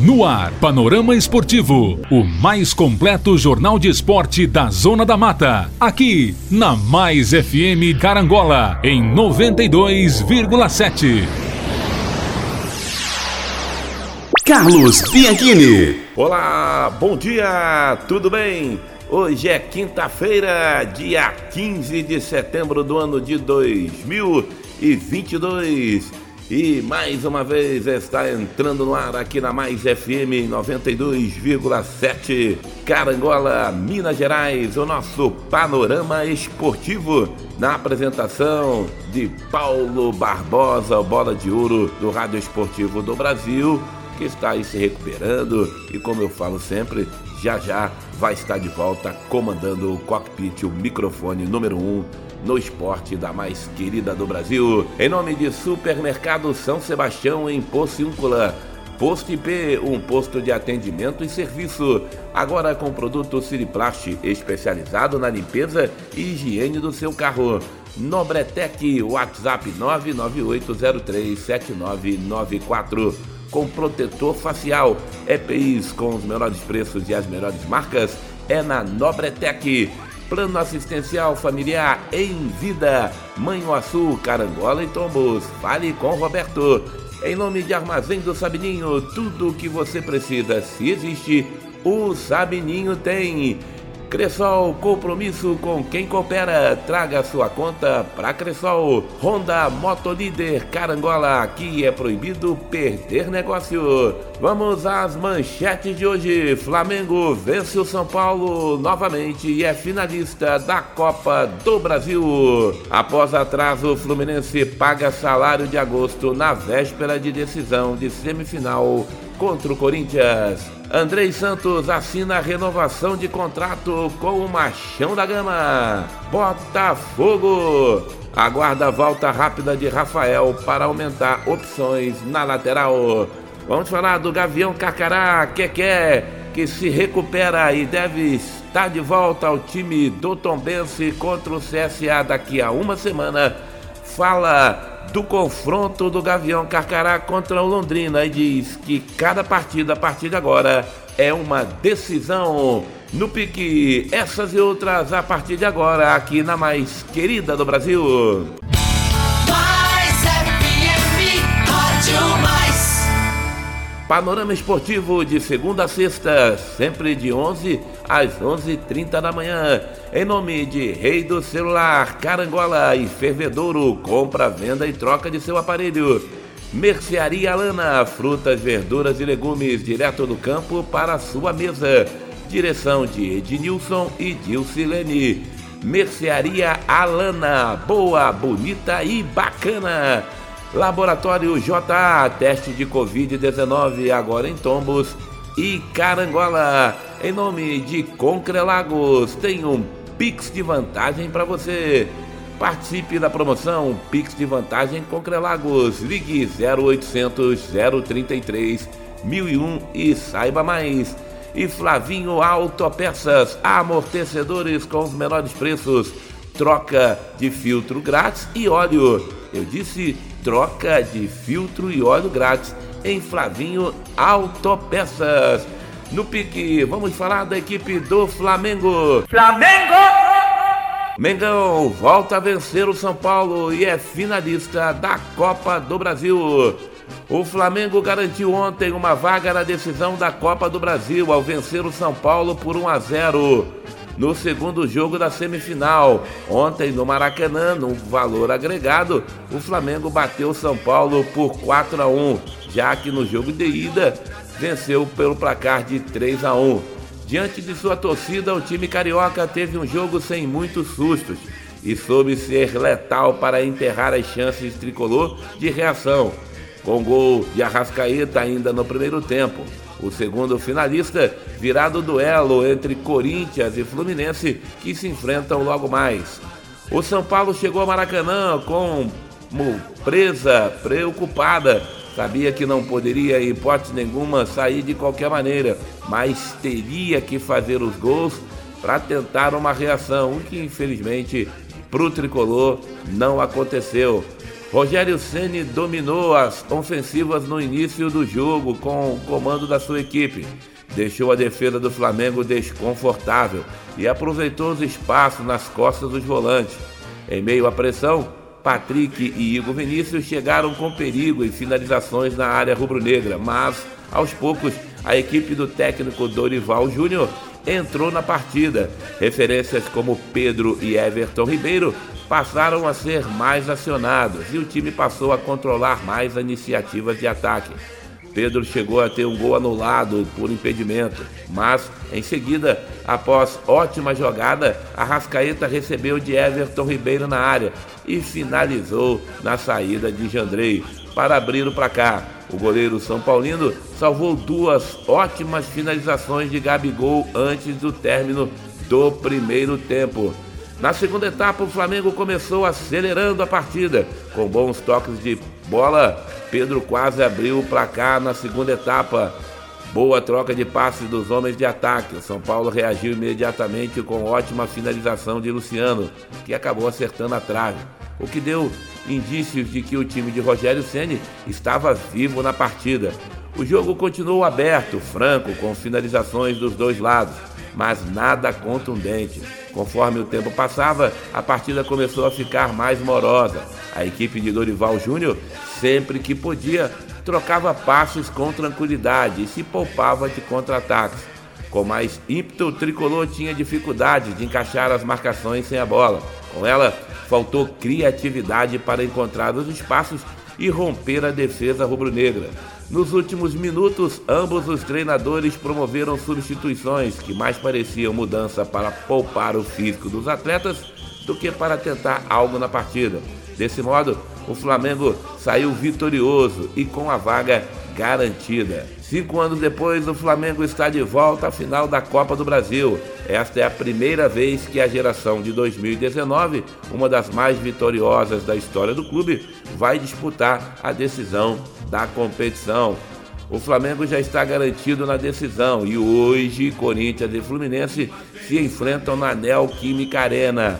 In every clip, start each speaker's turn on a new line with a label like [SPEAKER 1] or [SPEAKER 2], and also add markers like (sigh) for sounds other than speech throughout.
[SPEAKER 1] No ar, Panorama Esportivo, o mais completo jornal de esporte da Zona da Mata. Aqui, na Mais FM Carangola, em 92,7.
[SPEAKER 2] Carlos Bianchini.
[SPEAKER 3] Olá, bom dia, tudo bem? Hoje é quinta-feira, dia 15 de setembro do ano de 2022. E mais uma vez está entrando no ar aqui na Mais FM 92,7 Carangola, Minas Gerais, o nosso panorama esportivo na apresentação de Paulo Barbosa, bola de ouro do Rádio Esportivo do Brasil, que está aí se recuperando e como eu falo sempre, já já vai estar de volta comandando o cockpit, o microfone número 1 um no esporte da mais querida do Brasil. Em nome de Supermercado São Sebastião em Pociúncula. Posto IP, um posto de atendimento e serviço. Agora com produto Siriplast, especializado na limpeza e higiene do seu carro. Nobretec, WhatsApp 998037994. Com protetor facial, EPIs com os melhores preços e as melhores marcas, é na Nobretec. Plano assistencial familiar em vida. Manhuaçu, Carangola e Tombos. Fale com Roberto. Em nome de Armazém do Sabininho, tudo o que você precisa, se existe, o Sabininho tem. Cressol, compromisso com quem coopera. Traga sua conta para Cressol. Honda Motolíder Carangola. Aqui é proibido perder negócio. Vamos às manchetes de hoje. Flamengo vence o São Paulo novamente e é finalista da Copa do Brasil. Após atraso, o Fluminense paga salário de agosto na véspera de decisão de semifinal contra o Corinthians. Andrei Santos assina a renovação de contrato com o Machão da Gama. Botafogo. Aguarda a volta rápida de Rafael para aumentar opções na lateral. Vamos falar do Gavião Carcará, que quer que se recupera e deve estar de volta ao time do Tombense contra o CSA daqui a uma semana. Fala do confronto do Gavião Carcará contra o Londrina e diz que cada partida a partir de agora é uma decisão no pique. Essas e outras a partir de agora aqui na mais querida do Brasil. Panorama Esportivo de segunda a sexta, sempre de 11 às 11h30 da manhã. Em nome de Rei do Celular, Carangola e Fervedouro, compra, venda e troca de seu aparelho. Mercearia Alana, frutas, verduras e legumes direto do campo para sua mesa. Direção de Ednilson e Dilcilene. Mercearia Alana, boa, bonita e bacana. Laboratório JA, teste de Covid-19 agora em Tombos e Carangola. Em nome de Concrelagos, tem um Pix de vantagem para você. Participe da promoção Pix de vantagem Concrelagos. Ligue 0800 033 1001 e saiba mais. E Flavinho Autopeças, amortecedores com os menores preços. Troca de filtro grátis e óleo. Eu disse troca de filtro e óleo grátis em Flavinho Autopeças. No pique, vamos falar da equipe do Flamengo. Flamengo! Mengão volta a vencer o São Paulo e é finalista da Copa do Brasil. O Flamengo garantiu ontem uma vaga na decisão da Copa do Brasil ao vencer o São Paulo por 1 a 0 no segundo jogo da semifinal. Ontem no Maracanã, no valor agregado, o Flamengo bateu São Paulo por 4 a 1, já que no jogo de ida venceu pelo placar de 3 a 1. Diante de sua torcida, o time carioca teve um jogo sem muitos sustos e soube ser letal para enterrar as chances tricolor de reação, com gol de Arrascaeta ainda no primeiro tempo. O segundo finalista virá do duelo entre Corinthians e Fluminense, que se enfrentam logo mais. O São Paulo chegou ao Maracanã com presa preocupada Sabia que não poderia, em hipótese nenhuma, sair de qualquer maneira, mas teria que fazer os gols para tentar uma reação, o que infelizmente para o tricolor não aconteceu. Rogério Ceni dominou as ofensivas no início do jogo com o comando da sua equipe. Deixou a defesa do Flamengo desconfortável e aproveitou os espaços nas costas dos volantes. Em meio à pressão, Patrick e Igor Vinícius chegaram com perigo em finalizações na área rubro-negra, mas aos poucos a equipe do técnico Dorival Júnior entrou na partida. Referências como Pedro e Everton Ribeiro passaram a ser mais acionados e o time passou a controlar mais as iniciativas de ataque. Pedro chegou a ter um gol anulado por impedimento, mas em seguida, após ótima jogada, a Rascaeta recebeu de Everton Ribeiro na área e finalizou na saída de Jandrei para abrir o placar. O goleiro São Paulino salvou duas ótimas finalizações de Gabigol antes do término do primeiro tempo. Na segunda etapa, o Flamengo começou acelerando a partida. Com bons toques de bola, Pedro quase abriu o placar na segunda etapa. Boa troca de passes dos homens de ataque. O São Paulo reagiu imediatamente com ótima finalização de Luciano, que acabou acertando a trave, o que deu indícios de que o time de Rogério Ceni estava vivo na partida. O jogo continuou aberto, franco, com finalizações dos dois lados, mas nada contundente. Conforme o tempo passava, a partida começou a ficar mais morosa. A equipe de Dorival Júnior, sempre que podia, trocava passes com tranquilidade e se poupava de contra-ataques. Com mais ímpeto, o tricolor tinha dificuldade de encaixar as marcações sem a bola. Com ela, faltou criatividade para encontrar os espaços e romper a defesa rubro-negra. Nos últimos minutos, ambos os treinadores promoveram substituições que mais pareciam mudança para poupar o físico dos atletas do que para tentar algo na partida. Desse modo, o Flamengo saiu vitorioso e com a vaga garantida. Cinco anos depois, o Flamengo está de volta à final da Copa do Brasil. Esta é a primeira vez que a geração de 2019, uma das mais vitoriosas da história do clube, vai disputar a decisão da competição. O Flamengo já está garantido na decisão e hoje Corinthians e Fluminense se enfrentam na Neoquímica Arena.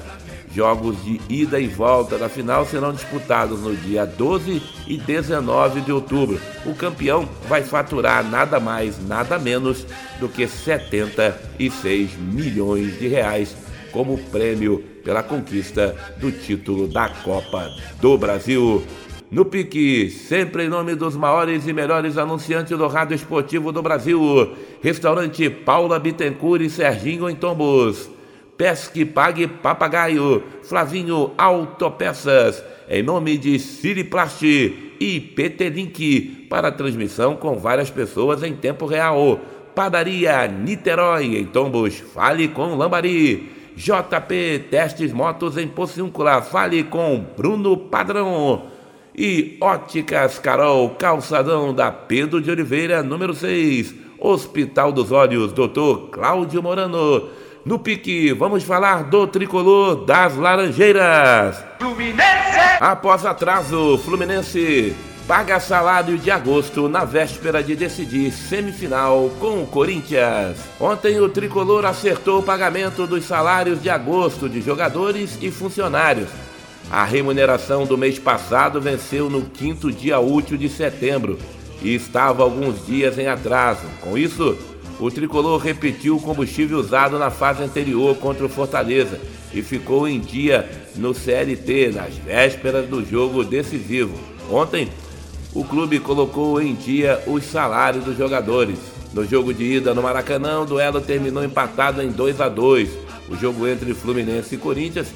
[SPEAKER 3] Jogos de ida e volta da final serão disputados no dia 12 e 19 de outubro. O campeão vai faturar nada mais, nada menos do que 76 milhões de reais como prêmio pela conquista do título da Copa do Brasil. No pique, sempre em nome dos maiores e melhores anunciantes do rádio esportivo do Brasil, restaurante Paula Bittencourt e Serginho em Tombos. Pesque Pague Papagaio, Flavinho Autopeças, em nome de Siriplast e PT Link, para transmissão com várias pessoas em tempo real. Padaria Niterói, em Tombos, fale com Lambari. JP Testes Motos em Pociúncula, fale com Bruno Padrão e Óticas Carol, calçadão da Pedro de Oliveira, número 6, Hospital dos Olhos, Dr. Cláudio Morano. No pique, vamos falar do tricolor das Laranjeiras. Fluminense! Após atraso, Fluminense paga salário de agosto na véspera de decidir semifinal com o Corinthians. Ontem o tricolor acertou o pagamento dos salários de agosto de jogadores e funcionários a remuneração do mês passado venceu no quinto dia útil de setembro e estava alguns dias em atraso. Com isso, o tricolor repetiu o combustível usado na fase anterior contra o Fortaleza e ficou em dia no CLT, nas vésperas do jogo decisivo. Ontem, o clube colocou em dia os salários dos jogadores. No jogo de ida no Maracanã, o duelo terminou empatado em 2 a 2. O jogo entre Fluminense e Corinthians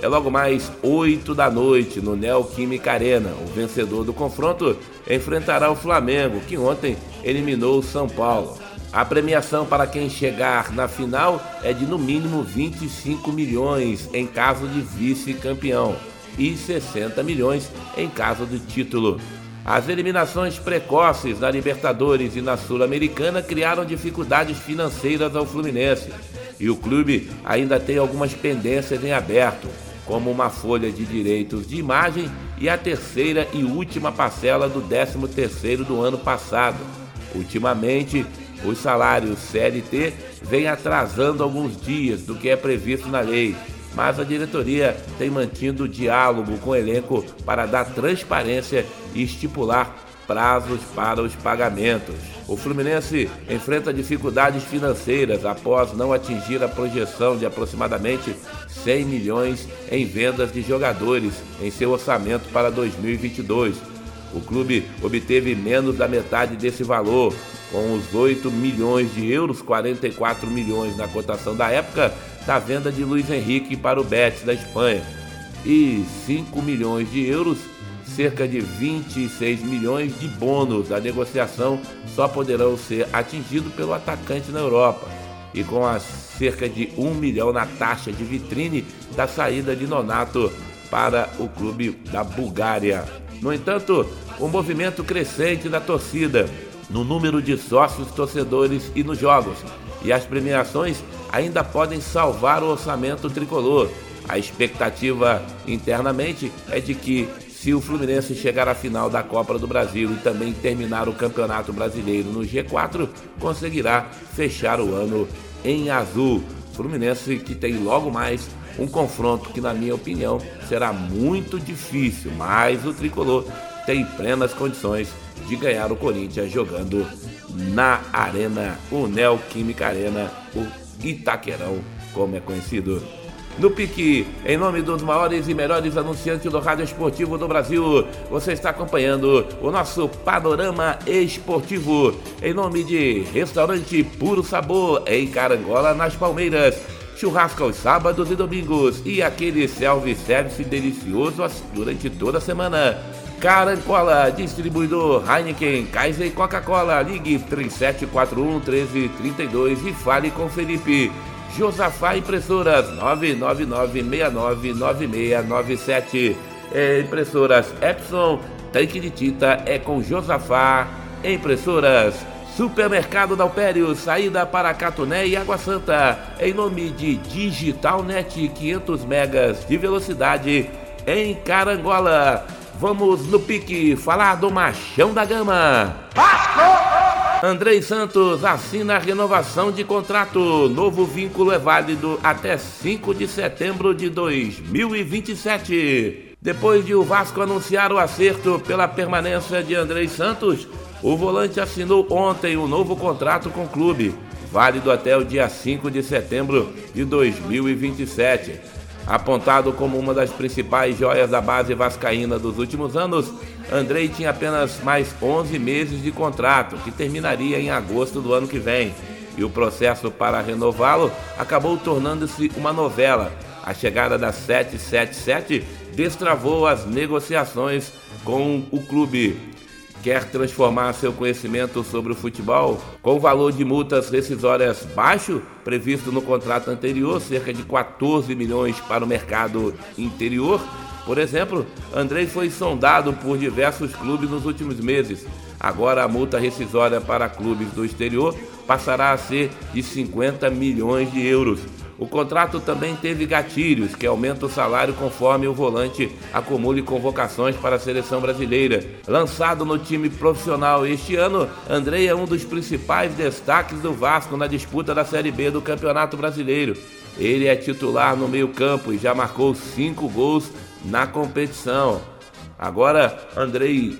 [SPEAKER 3] é logo mais 8 da noite no Neoquímica Arena. O vencedor do confronto enfrentará o Flamengo, que ontem eliminou o São Paulo. A premiação para quem chegar na final é de no mínimo 25 milhões em caso de vice-campeão e 60 milhões em caso de título. As eliminações precoces na Libertadores e na Sul-Americana criaram dificuldades financeiras ao Fluminense e o clube ainda tem algumas pendências em aberto como uma folha de direitos de imagem e a terceira e última parcela do 13º do ano passado. Ultimamente, os salários CLT vêm atrasando alguns dias do que é previsto na lei. mas a diretoria tem mantido diálogo com o elenco para dar transparência e estipular prazos para os pagamentos. O Fluminense enfrenta dificuldades financeiras após não atingir a projeção de aproximadamente 100 milhões em vendas de jogadores em seu orçamento para 2022. O clube obteve menos da metade desse valor, com os 8 milhões de euros, 44 milhões na cotação da época, da venda de Luiz Henrique para o Betis da Espanha, e 5 milhões de euros cerca de 26 milhões de bônus da negociação só poderão ser atingidos pelo atacante na Europa. E com as cerca de 1 milhão na taxa de vitrine da saída de Nonato para o clube da Bulgária. No entanto, o movimento crescente da torcida no número de sócios, torcedores e nos jogos. E as premiações ainda podem salvar o orçamento tricolor. A expectativa internamente é de que se o Fluminense chegar à final da Copa do Brasil e também terminar o Campeonato Brasileiro no G4, conseguirá fechar o ano em azul. Fluminense que tem logo mais um confronto que, na minha opinião, será muito difícil, mas o tricolor tem plenas condições de ganhar o Corinthians jogando na Arena, o Neoquímica Arena, o Itaquerão, como é conhecido no pique. Em nome dos maiores e melhores anunciantes do rádio esportivo do Brasil, você está acompanhando o nosso panorama esportivo. Em nome de Restaurante Puro Sabor, em Carangola, nas Palmeiras. Churrasco aos sábados e domingos e aquele self-service delicioso durante toda a semana. Carancola, distribuidor Heineken, Kaiser e Coca-Cola. Ligue 3741 1332 e fale com Felipe. Josafá Impressoras 999699697. É, impressoras Epson, tanque de tinta é com Josafá Impressoras. Supermercado Dalpério, saída para Catuné e Água Santa, em nome de Digitalnet 500 megas de velocidade em Carangola. Vamos no pique falar do Machão da Gama. Vasco! Andrei Santos assina a renovação de contrato. Novo vínculo é válido até 5 de setembro de 2027. Depois de o Vasco anunciar o acerto pela permanência de Andrei Santos, o volante assinou ontem um novo contrato com o clube, válido até o dia 5 de setembro de 2027. Apontado como uma das principais joias da base vascaína dos últimos anos, Andrei tinha apenas mais 11 meses de contrato, que terminaria em agosto do ano que vem. E o processo para renová-lo acabou tornando-se uma novela. A chegada da 777 destravou as negociações com o clube quer transformar seu conhecimento sobre o futebol com o valor de multas rescisórias baixo, previsto no contrato anterior, cerca de 14 milhões para o mercado interior. Por exemplo, Andrei foi sondado por diversos clubes nos últimos meses. Agora a multa rescisória para clubes do exterior passará a ser de 50 milhões de euros. O contrato também teve gatilhos, que aumenta o salário conforme o volante acumule convocações para a seleção brasileira. Lançado no time profissional este ano, Andrei é um dos principais destaques do Vasco na disputa da Série B do Campeonato Brasileiro. Ele é titular no meio-campo e já marcou cinco gols na competição. Agora, Andrei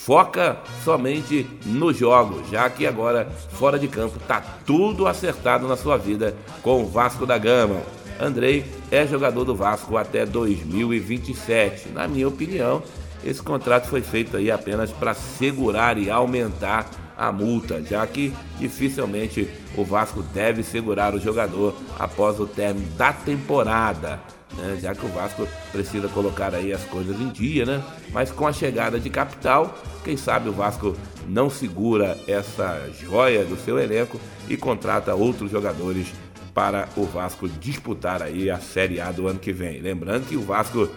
[SPEAKER 3] foca somente nos jogos, já que agora, fora de campo, está tudo acertado na sua vida com o Vasco da Gama. Andrei é jogador do Vasco até 2027. Na minha opinião, esse contrato foi feito aí apenas para segurar e aumentar a multa, já que dificilmente o Vasco deve segurar o jogador após o término da temporada né? já que o Vasco precisa colocar aí as coisas em dia, né? Mas com a chegada de capital, quem sabe o Vasco não segura essa joia do seu elenco e contrata outros jogadores para o Vasco disputar aí a Série A do ano que vem. Lembrando que o Vasco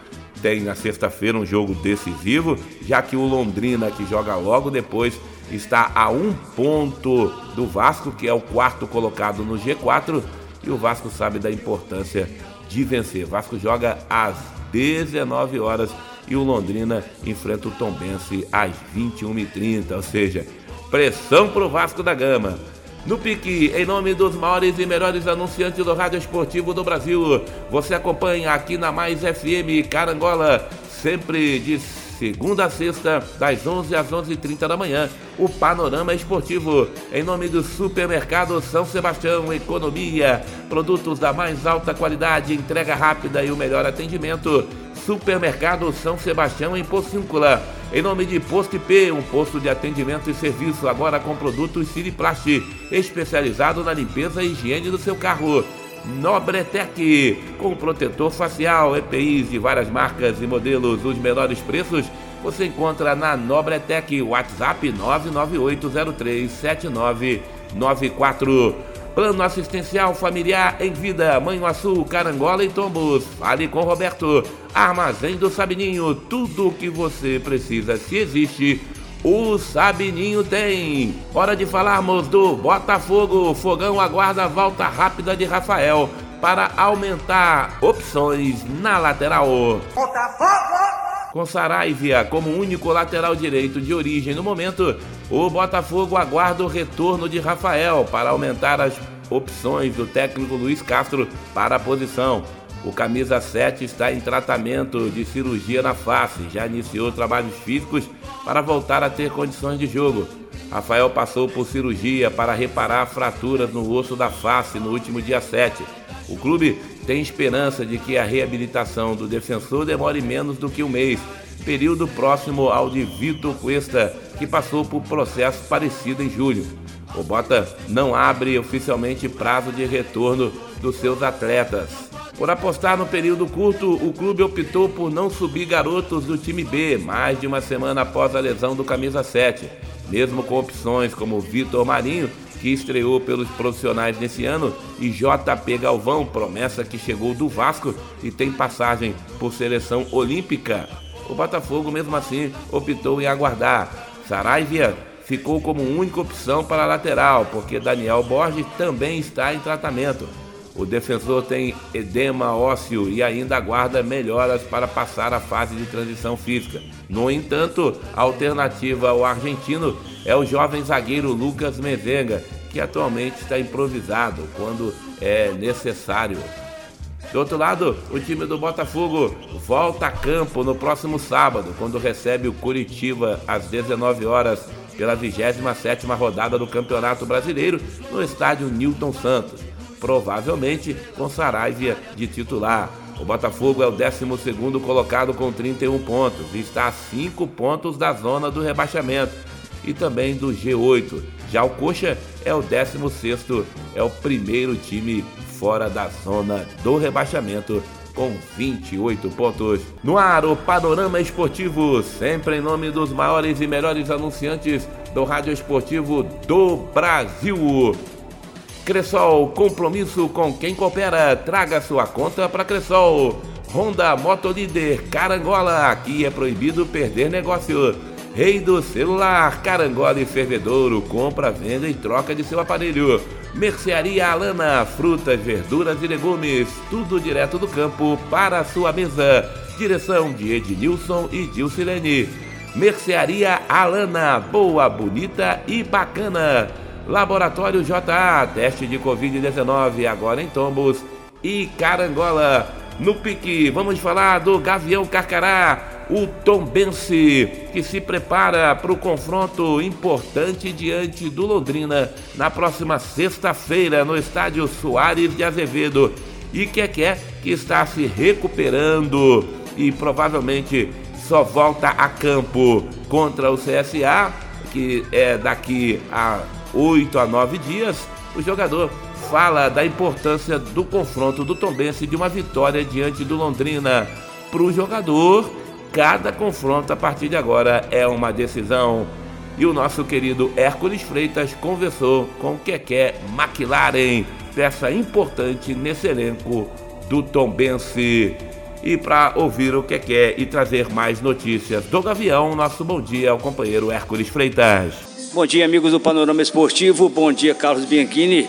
[SPEAKER 3] tem na sexta-feira um jogo decisivo, já que o Londrina, que joga logo depois, está a um ponto do Vasco, que é o quarto colocado no G4, e o Vasco sabe da importância de vencer. Vasco joga às 19 horas e o Londrina enfrenta o Tombense às 21h30, ou seja, pressão pro Vasco da Gama. No pique, em nome dos maiores e melhores anunciantes do rádio esportivo do Brasil, você acompanha aqui na Mais FM Carangola, sempre de segunda a sexta, das 11 às 11h30 da manhã, o Panorama Esportivo. Em nome do Supermercado São Sebastião, economia, produtos da mais alta qualidade, entrega rápida e o melhor atendimento. Supermercado São Sebastião em Pocíncula. Em nome de Posto IP, um posto de atendimento e serviço agora com produtos Siriplast, especializado na limpeza e higiene do seu carro. Nobretec, com protetor facial, EPIs de várias marcas e modelos, os menores preços, você encontra na Nobretec, WhatsApp 998037994. Plano assistencial familiar em vida, Manhuaçu, Carangola e Tombos. Fale com Roberto. Armazém do Sabininho, tudo o que você precisa se existe. O Sabininho tem. Hora de falarmos do Botafogo. Fogão aguarda a volta rápida de Rafael para aumentar opções na lateral. Botafogo! Com Saraivia como único lateral direito de origem no momento, o Botafogo aguarda o retorno de Rafael para aumentar as opções do técnico Luiz Castro para a posição. O camisa 7 está em tratamento de cirurgia na face, já iniciou trabalhos físicos para voltar a ter condições de jogo. Rafael passou por cirurgia para reparar fraturas no osso da face no último dia 7. O clube tem esperança de que a reabilitação do defensor demore menos do que um mês, período próximo ao de Vitor Cuesta, que passou por processo parecido em julho. O Bota não abre oficialmente prazo de retorno dos seus atletas. Por apostar no período curto, o clube optou por não subir garotos do time B, mais de uma semana após a lesão do camisa 7, mesmo com opções como Vitor Marinho que estreou pelos profissionais nesse ano, e JP Galvão, promessa que chegou do Vasco e tem passagem por seleção olímpica. O Botafogo, mesmo assim, optou em aguardar. Saraivia ficou como única opção para a lateral, porque Daniel Borges também está em tratamento. O defensor tem edema ósseo e ainda aguarda melhoras para passar a fase de transição física. No entanto, a alternativa ao argentino é o jovem zagueiro Lucas Mezenga, que atualmente está improvisado quando é necessário. Do outro lado, o time do Botafogo volta a campo no próximo sábado, quando recebe o Curitiba às 19 horas pela 27ª rodada do Campeonato Brasileiro no estádio Newton Santos, provavelmente com Saravia de titular. O Botafogo é o 12º colocado com 31 pontos e está a 5 pontos da zona do rebaixamento e também do G8. Já o Coxa é o 16º, é o primeiro time fora da zona do rebaixamento com 28 pontos. No ar, o Panorama Esportivo, sempre em nome dos maiores e melhores anunciantes do rádio esportivo do Brasil. Cressol, compromisso com quem coopera. Traga sua conta para Cressol. Honda Motolíder Carangola, aqui é proibido perder negócio. Rei do celular, carangola e fervedouro, compra, venda e troca de seu aparelho. Mercearia Alana, frutas, verduras e legumes, tudo direto do campo para sua mesa. Direção de Ednilson e Dilcilene. Mercearia Alana, boa, bonita e bacana. Laboratório JA, teste de Covid-19, agora em Tombos e Carangola. No pique, vamos falar do Gavião Carcará o Tombense, que se prepara para o confronto importante diante do Londrina na próxima sexta-feira no estádio Soares de Azevedo. E que quer que está se recuperando e provavelmente só volta a campo contra o CSA, que é daqui a oito a nove dias. O jogador fala da importância do confronto do Tombense de uma vitória diante do Londrina. Para o jogador, Cada confronto a partir de agora é uma decisão. E o nosso querido Hércules Freitas conversou com Keké McLaren, peça importante nesse elenco do Tombense. E para ouvir o Keké e trazer mais notícias do Gavião, nosso bom dia ao companheiro Hércules Freitas.
[SPEAKER 4] Bom dia, amigos do Panorama Esportivo. Bom dia, Carlos Bianchini.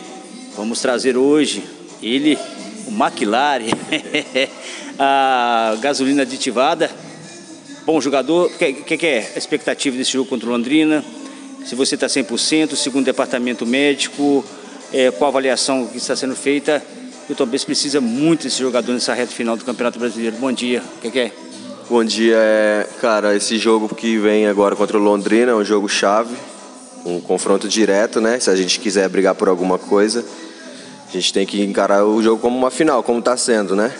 [SPEAKER 4] Vamos trazer hoje ele, o McLaren, (laughs) a gasolina aditivada bom jogador. O que, que, que, é a expectativa desse jogo contra o Londrina? se você está 100%, segundo o departamento médico, é, qual a avaliação que está sendo feita. O Tom Benz precisa muito desse jogador nessa reta final do Campeonato Brasileiro. Bom dia, o que, que é?
[SPEAKER 5] Bom dia, é, cara, esse jogo que vem agora contra o Londrina é um jogo chave, um confronto direto, né? Se a gente quiser brigar por alguma coisa, a gente tem que encarar o jogo como uma final, como está sendo, né?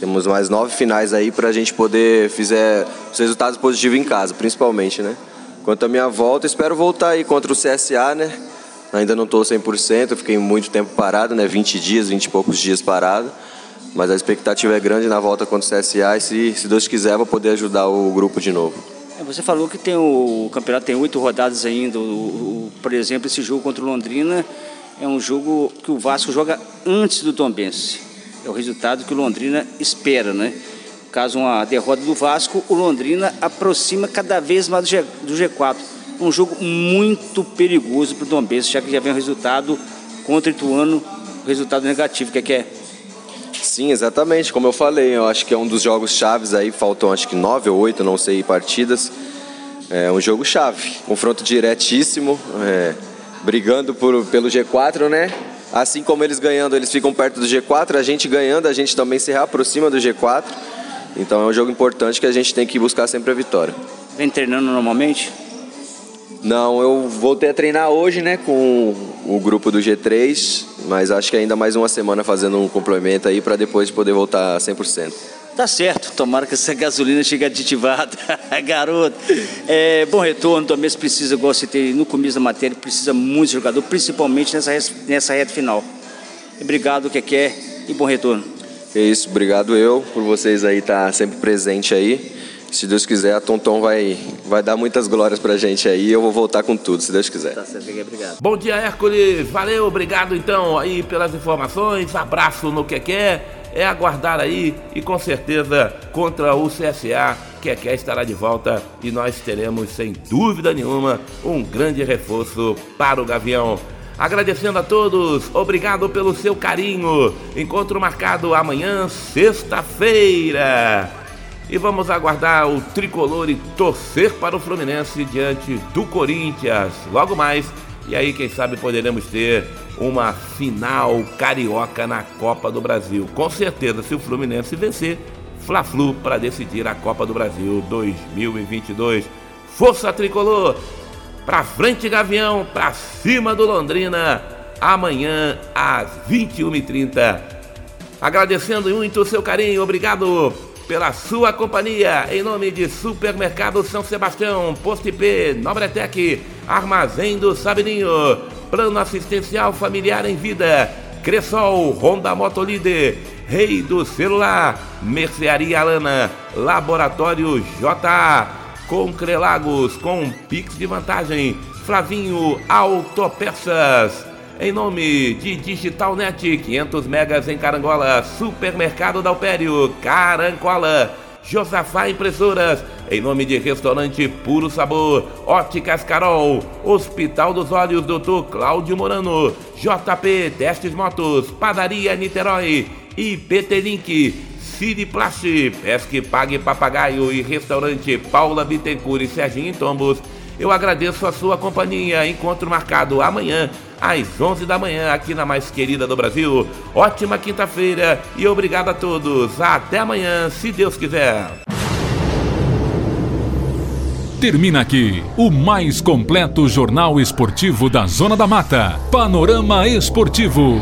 [SPEAKER 5] Temos mais nove finais aí para a gente poder fazer os resultados positivos em casa, principalmente, né? Quanto à minha volta, espero voltar aí contra o CSA, né? Ainda não estou 100%, fiquei muito tempo parado, né? 20 dias, 20 e poucos dias parado. Mas a expectativa é grande na volta contra o CSA e se, se Deus quiser, vou poder ajudar o grupo de novo.
[SPEAKER 4] É, você falou que tem o, o campeonato tem oito rodadas ainda. O, o, por exemplo, esse jogo contra o Londrina é um jogo que o Vasco joga antes do Tombense. É o resultado que o Londrina espera, né? Caso uma derrota do Vasco, o Londrina aproxima cada vez mais do, G, do G4. Um jogo muito perigoso para o Tombense, já que já vem o resultado contra o Ituano, resultado negativo, que é que é?
[SPEAKER 5] Sim, exatamente. Como eu falei, eu acho que é um dos jogos chaves aí, faltam acho que nove ou oito, não sei, partidas. É um jogo chave, confronto diretíssimo, é, brigando por, pelo G4, né? Assim como eles ganhando, eles ficam perto do G4, a gente ganhando, a gente também se reaproxima do G4. Então é um jogo importante que a gente tem que buscar sempre a vitória.
[SPEAKER 4] Vem treinando normalmente?
[SPEAKER 5] Não, eu voltei a treinar hoje, né, com o grupo do G3, mas acho que ainda mais uma semana fazendo um complemento aí para depois poder voltar 100%.
[SPEAKER 4] Tá certo, tomara que essa gasolina chegue aditivada, (laughs) garoto. É, bom retorno, também se precisa, igual você ter no começo da matéria, precisa muito jogador, principalmente nessa, nessa reta final. Obrigado, que quer e bom retorno.
[SPEAKER 5] É isso, obrigado eu por vocês aí estar tá sempre presente aí. Se Deus quiser, a Tonton vai, vai dar muitas glórias pra gente aí e eu vou voltar com tudo, se Deus quiser.
[SPEAKER 4] Tá certo, obrigado.
[SPEAKER 3] Bom dia, Hércules. Valeu, obrigado então aí pelas informações. Abraço no que quer. É aguardar aí e com certeza contra o CSA, que quer estará de volta e nós teremos sem dúvida nenhuma um grande reforço para o Gavião. Agradecendo a todos, obrigado pelo seu carinho. Encontro marcado amanhã, sexta-feira. E vamos aguardar o tricolor e torcer para o Fluminense diante do Corinthians. Logo mais, e aí quem sabe poderemos ter uma final carioca na Copa do Brasil. Com certeza, se o Fluminense vencer, Fla-Flu para decidir a Copa do Brasil 2022. Força tricolor! Pra frente, Gavião, pra cima do Londrina, amanhã às 21h30. Agradecendo muito o seu carinho, obrigado pela sua companhia, em nome de Supermercado São Sebastião, Posto IP, Nobretec, Armazém do Sabininho, Plano Assistencial Familiar em Vida, Cressol, Honda Motolíder, Rei do Celular, Mercearia Alana, Laboratório JA, com Crelagos, com Pix de vantagem, Flavinho Autopeças. Em nome de Digitalnet, 500 megas em Carangola, Supermercado Dalpério, Carangola, Josafá Impressoras, em nome de Restaurante Puro Sabor, Óticas Carol, Hospital dos Olhos Dr. Cláudio Morano, JP Testes Motos, Padaria Niterói, IPT Link, City Plast, Pesque Pague Papagaio e Restaurante Paula Bittencourt e Serginho Tombos. Eu agradeço a sua companhia. Encontro marcado amanhã às 11 da manhã aqui na mais querida do Brasil. Ótima quinta-feira e obrigado a todos. Até amanhã, se Deus quiser.
[SPEAKER 1] Termina aqui o mais completo jornal esportivo da Zona da Mata. Panorama Esportivo.